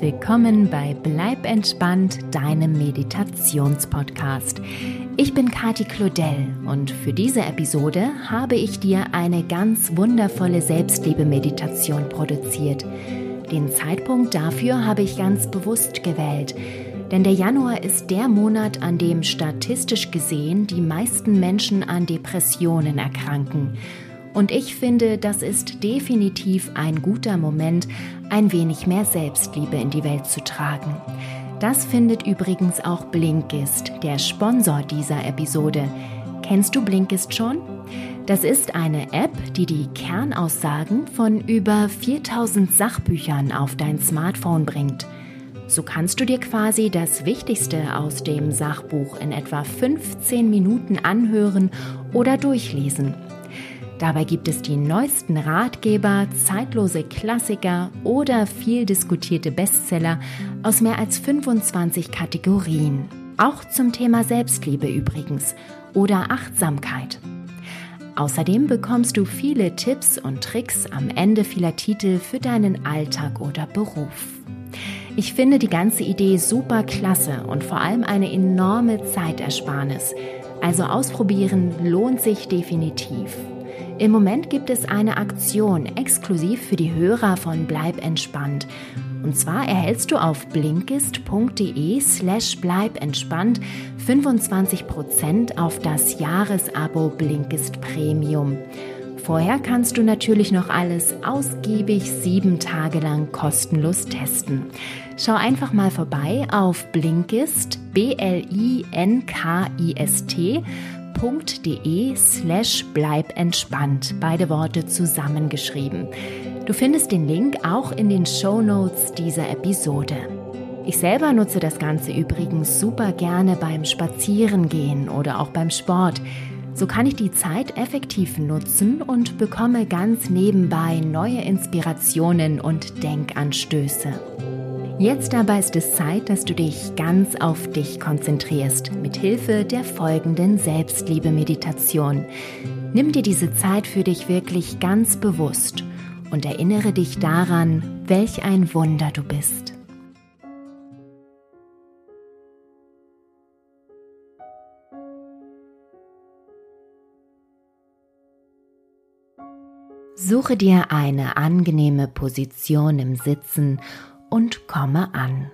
willkommen bei Bleib entspannt, deinem Meditationspodcast. Ich bin Kati Claudel und für diese Episode habe ich dir eine ganz wundervolle Selbstliebe-Meditation produziert. Den Zeitpunkt dafür habe ich ganz bewusst gewählt, denn der Januar ist der Monat, an dem statistisch gesehen die meisten Menschen an Depressionen erkranken. Und ich finde, das ist definitiv ein guter Moment, ein wenig mehr Selbstliebe in die Welt zu tragen. Das findet übrigens auch Blinkist, der Sponsor dieser Episode. Kennst du Blinkist schon? Das ist eine App, die die Kernaussagen von über 4000 Sachbüchern auf dein Smartphone bringt. So kannst du dir quasi das Wichtigste aus dem Sachbuch in etwa 15 Minuten anhören oder durchlesen. Dabei gibt es die neuesten Ratgeber, zeitlose Klassiker oder viel diskutierte Bestseller aus mehr als 25 Kategorien. Auch zum Thema Selbstliebe übrigens oder Achtsamkeit. Außerdem bekommst du viele Tipps und Tricks am Ende vieler Titel für deinen Alltag oder Beruf. Ich finde die ganze Idee super klasse und vor allem eine enorme Zeitersparnis. Also ausprobieren lohnt sich definitiv. Im Moment gibt es eine Aktion exklusiv für die Hörer von Bleib entspannt. Und zwar erhältst du auf blinkist.de slash bleibentspannt 25% auf das Jahresabo Blinkist Premium. Vorher kannst du natürlich noch alles ausgiebig sieben Tage lang kostenlos testen. Schau einfach mal vorbei auf Blinkist, B-L-I-N-K-I-S-T www.ftf.de slash bleib entspannt. Beide Worte zusammengeschrieben. Du findest den Link auch in den Show Notes dieser Episode. Ich selber nutze das Ganze übrigens super gerne beim Spazierengehen oder auch beim Sport. So kann ich die Zeit effektiv nutzen und bekomme ganz nebenbei neue Inspirationen und Denkanstöße. Jetzt aber ist es Zeit, dass du dich ganz auf dich konzentrierst, mit Hilfe der folgenden Selbstliebe-Meditation. Nimm dir diese Zeit für dich wirklich ganz bewusst und erinnere dich daran, welch ein Wunder du bist. Suche dir eine angenehme Position im Sitzen und komme an.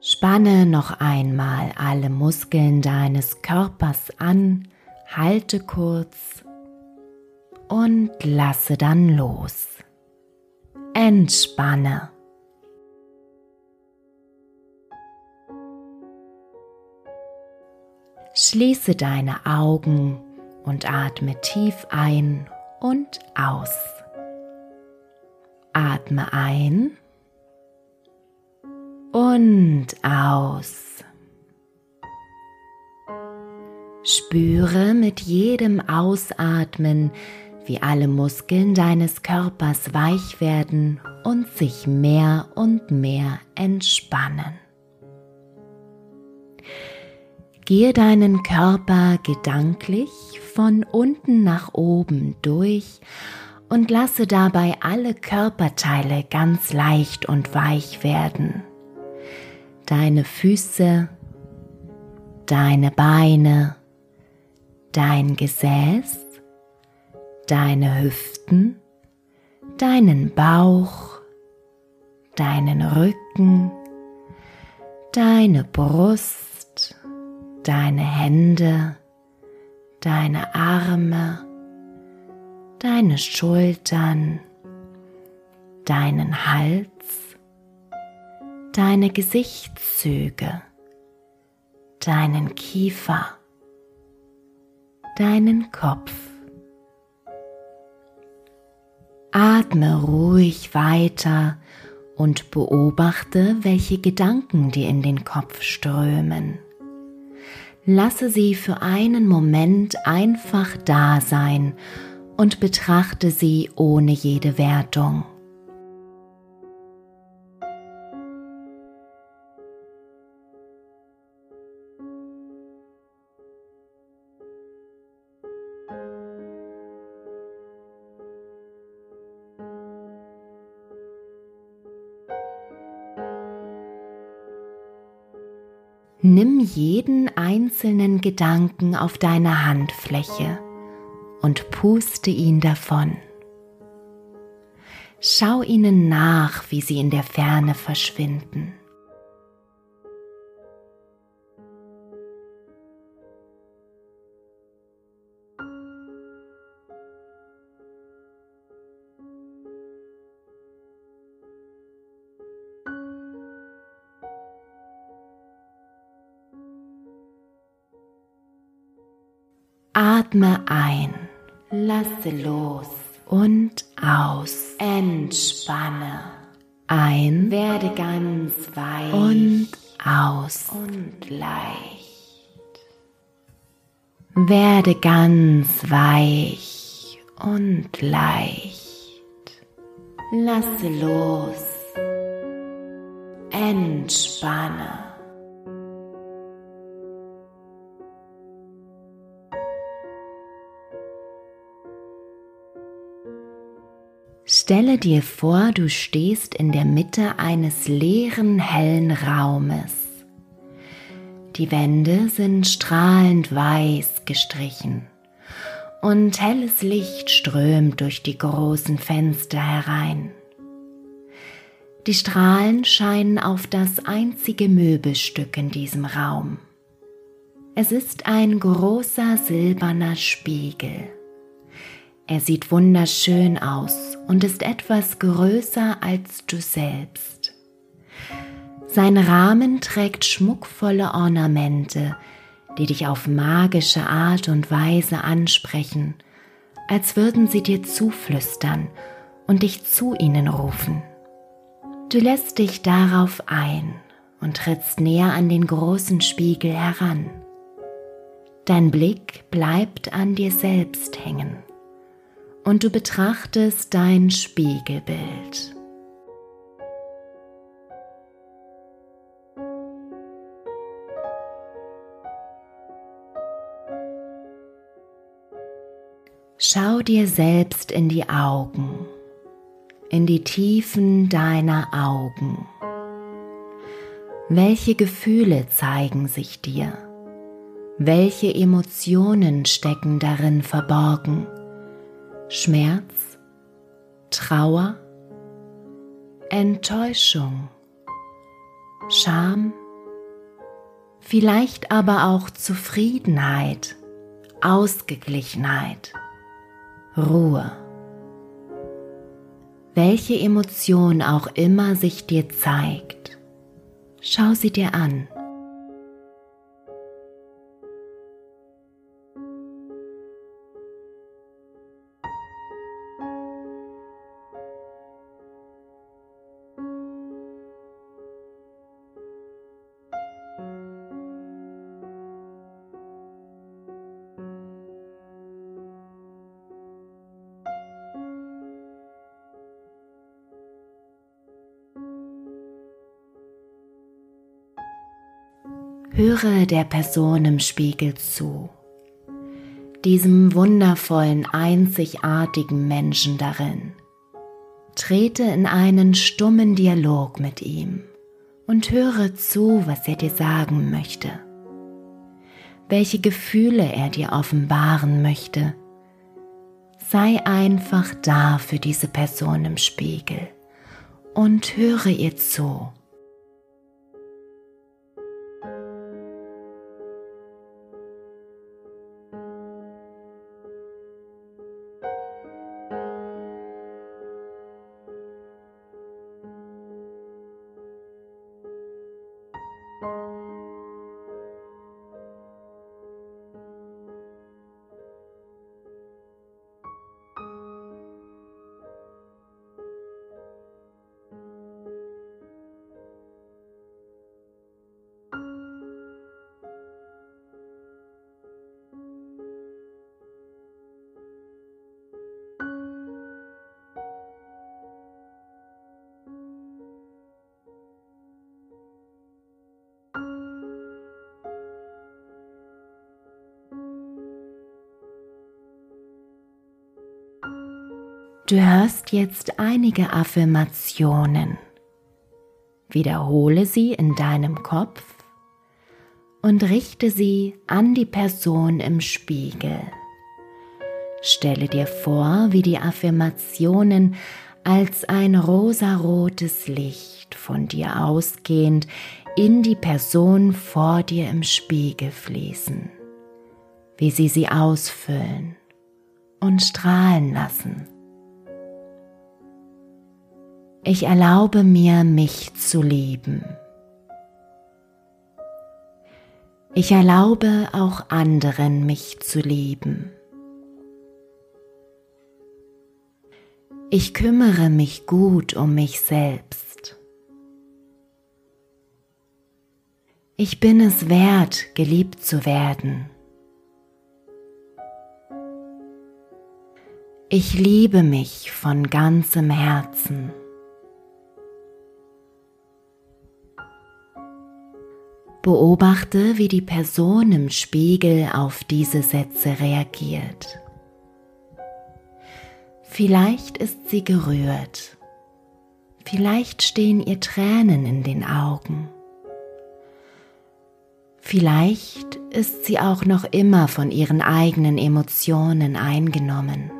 Spanne noch einmal alle Muskeln deines Körpers an, halte kurz und lasse dann los. Entspanne. Schließe deine Augen und atme tief ein und aus. Atme ein und aus. Spüre mit jedem Ausatmen, wie alle Muskeln deines Körpers weich werden und sich mehr und mehr entspannen. Gehe deinen Körper gedanklich von unten nach oben durch und lasse dabei alle Körperteile ganz leicht und weich werden. Deine Füße, deine Beine, dein Gesäß, deine Hüften, deinen Bauch, deinen Rücken, deine Brust, deine Hände, deine Arme, deine Schultern, deinen Hals, deine Gesichtszüge, deinen Kiefer, deinen Kopf. Atme ruhig weiter und beobachte, welche Gedanken dir in den Kopf strömen. Lasse sie für einen Moment einfach da sein und betrachte sie ohne jede Wertung. Nimm jeden einzelnen Gedanken auf deine Handfläche und puste ihn davon. Schau ihnen nach, wie sie in der Ferne verschwinden. Atme ein, lasse los und aus. Entspanne. Ein, werde ganz weich und aus und leicht. Werde ganz weich und leicht. Lasse los. Entspanne. Stelle dir vor, du stehst in der Mitte eines leeren, hellen Raumes. Die Wände sind strahlend weiß gestrichen und helles Licht strömt durch die großen Fenster herein. Die Strahlen scheinen auf das einzige Möbelstück in diesem Raum. Es ist ein großer silberner Spiegel. Er sieht wunderschön aus und ist etwas größer als du selbst. Sein Rahmen trägt schmuckvolle Ornamente, die dich auf magische Art und Weise ansprechen, als würden sie dir zuflüstern und dich zu ihnen rufen. Du lässt dich darauf ein und trittst näher an den großen Spiegel heran. Dein Blick bleibt an dir selbst hängen und du betrachtest dein Spiegelbild. Schau dir selbst in die Augen, in die Tiefen deiner Augen. Welche Gefühle zeigen sich dir? Welche Emotionen stecken darin verborgen? Schmerz, Trauer, Enttäuschung, Scham, vielleicht aber auch Zufriedenheit, Ausgeglichenheit, Ruhe. Welche Emotion auch immer sich dir zeigt, schau sie dir an. Höre der Person im Spiegel zu, diesem wundervollen, einzigartigen Menschen darin. Trete in einen stummen Dialog mit ihm und höre zu, was er dir sagen möchte, welche Gefühle er dir offenbaren möchte. Sei einfach da für diese Person im Spiegel und höre ihr zu. Du hörst jetzt einige Affirmationen. Wiederhole sie in deinem Kopf und richte sie an die Person im Spiegel. Stelle dir vor, wie die Affirmationen als ein rosarotes Licht von dir ausgehend in die Person vor dir im Spiegel fließen, wie sie sie ausfüllen und strahlen lassen. Ich erlaube mir, mich zu lieben. Ich erlaube auch anderen, mich zu lieben. Ich kümmere mich gut um mich selbst. Ich bin es wert, geliebt zu werden. Ich liebe mich von ganzem Herzen. Beobachte, wie die Person im Spiegel auf diese Sätze reagiert. Vielleicht ist sie gerührt, vielleicht stehen ihr Tränen in den Augen, vielleicht ist sie auch noch immer von ihren eigenen Emotionen eingenommen.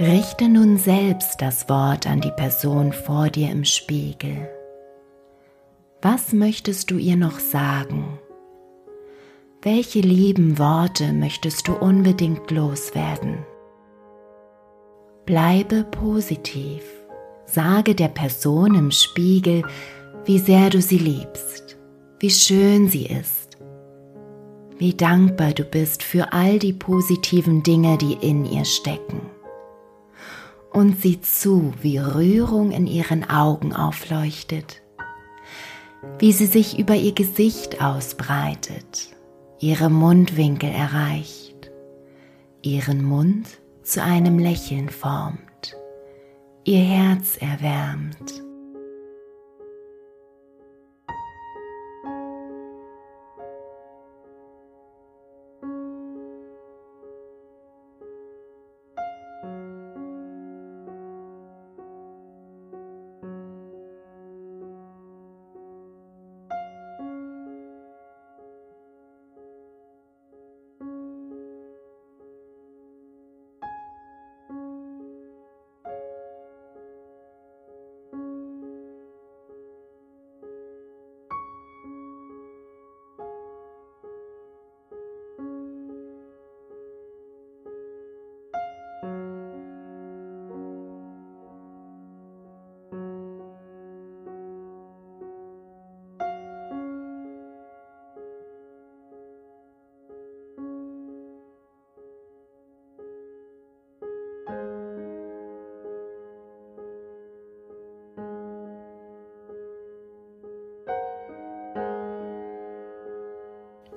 Richte nun selbst das Wort an die Person vor dir im Spiegel. Was möchtest du ihr noch sagen? Welche lieben Worte möchtest du unbedingt loswerden? Bleibe positiv. Sage der Person im Spiegel, wie sehr du sie liebst, wie schön sie ist, wie dankbar du bist für all die positiven Dinge, die in ihr stecken und sieh zu, wie Rührung in ihren Augen aufleuchtet, wie sie sich über ihr Gesicht ausbreitet, ihre Mundwinkel erreicht, ihren Mund zu einem Lächeln formt, ihr Herz erwärmt.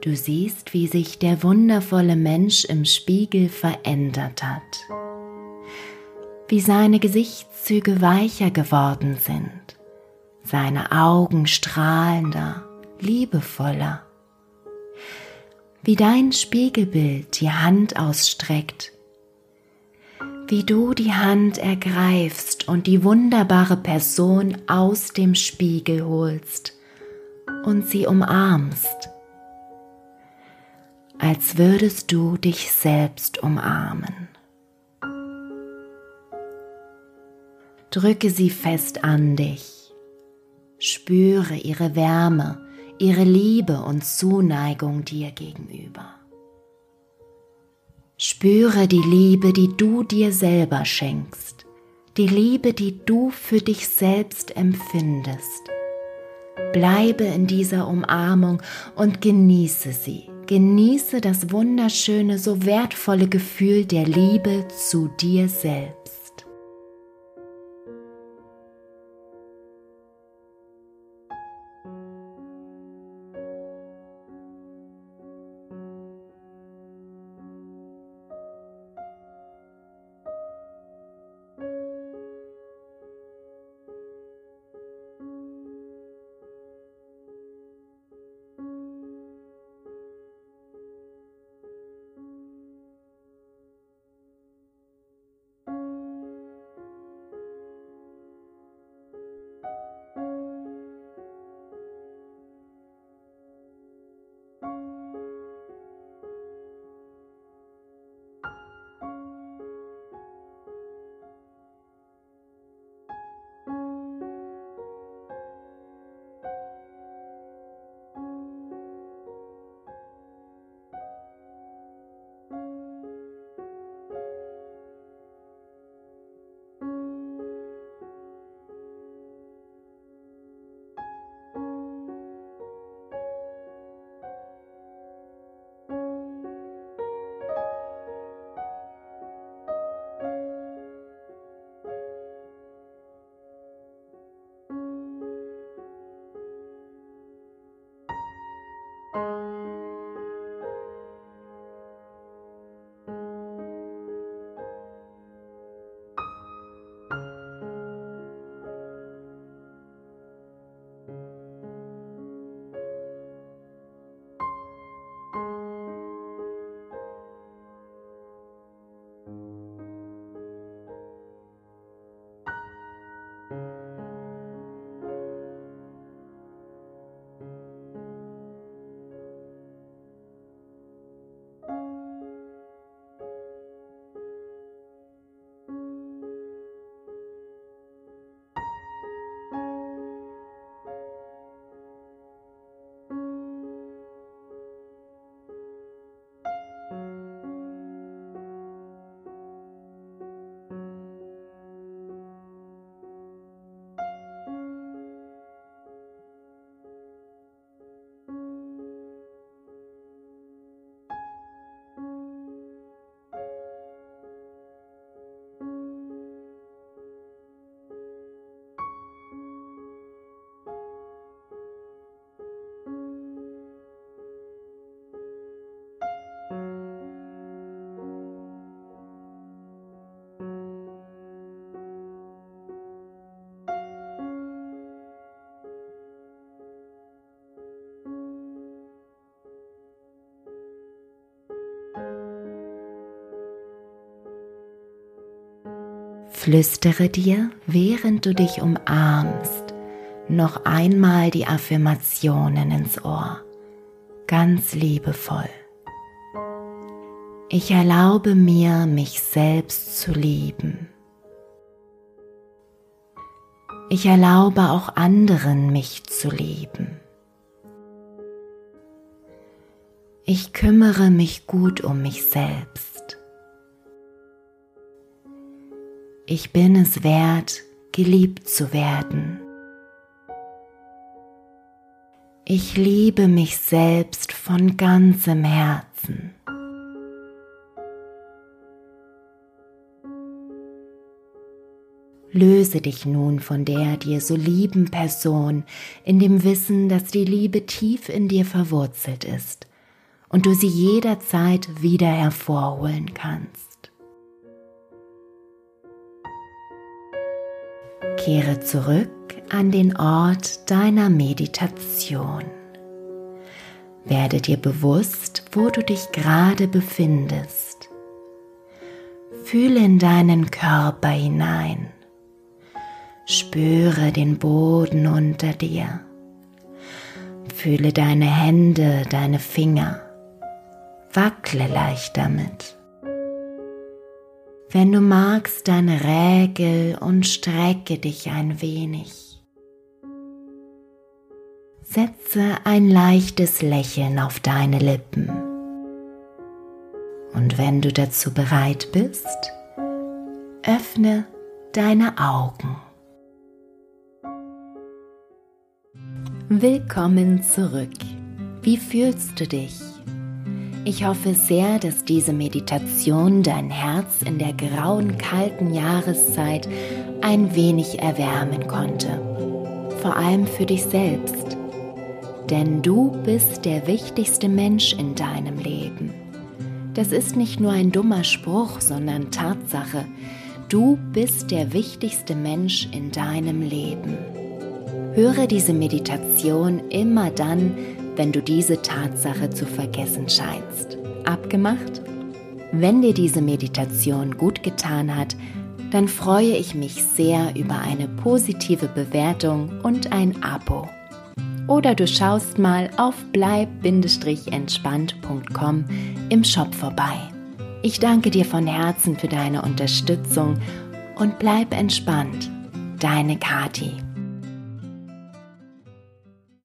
Du siehst, wie sich der wundervolle Mensch im Spiegel verändert hat, wie seine Gesichtszüge weicher geworden sind, seine Augen strahlender, liebevoller, wie dein Spiegelbild die Hand ausstreckt, wie du die Hand ergreifst und die wunderbare Person aus dem Spiegel holst und sie umarmst als würdest du dich selbst umarmen. Drücke sie fest an dich, spüre ihre Wärme, ihre Liebe und Zuneigung dir gegenüber. Spüre die Liebe, die du dir selber schenkst, die Liebe, die du für dich selbst empfindest. Bleibe in dieser Umarmung und genieße sie. Genieße das wunderschöne, so wertvolle Gefühl der Liebe zu dir selbst. Flüstere dir, während du dich umarmst, noch einmal die Affirmationen ins Ohr, ganz liebevoll. Ich erlaube mir, mich selbst zu lieben. Ich erlaube auch anderen, mich zu lieben. Ich kümmere mich gut um mich selbst. Ich bin es wert, geliebt zu werden. Ich liebe mich selbst von ganzem Herzen. Löse dich nun von der dir so lieben Person in dem Wissen, dass die Liebe tief in dir verwurzelt ist und du sie jederzeit wieder hervorholen kannst. Kehre zurück an den Ort deiner Meditation. Werde dir bewusst, wo du dich gerade befindest. Fühle in deinen Körper hinein. Spüre den Boden unter dir. Fühle deine Hände, deine Finger. Wackle leicht damit. Wenn du magst, dann rägel und strecke dich ein wenig. Setze ein leichtes Lächeln auf deine Lippen. Und wenn du dazu bereit bist, öffne deine Augen. Willkommen zurück. Wie fühlst du dich? Ich hoffe sehr, dass diese Meditation dein Herz in der grauen, kalten Jahreszeit ein wenig erwärmen konnte. Vor allem für dich selbst. Denn du bist der wichtigste Mensch in deinem Leben. Das ist nicht nur ein dummer Spruch, sondern Tatsache. Du bist der wichtigste Mensch in deinem Leben. Höre diese Meditation immer dann, wenn du diese Tatsache zu vergessen scheinst. Abgemacht? Wenn dir diese Meditation gut getan hat, dann freue ich mich sehr über eine positive Bewertung und ein Abo. Oder du schaust mal auf bleib-entspannt.com im Shop vorbei. Ich danke dir von Herzen für deine Unterstützung und bleib entspannt. Deine Kati.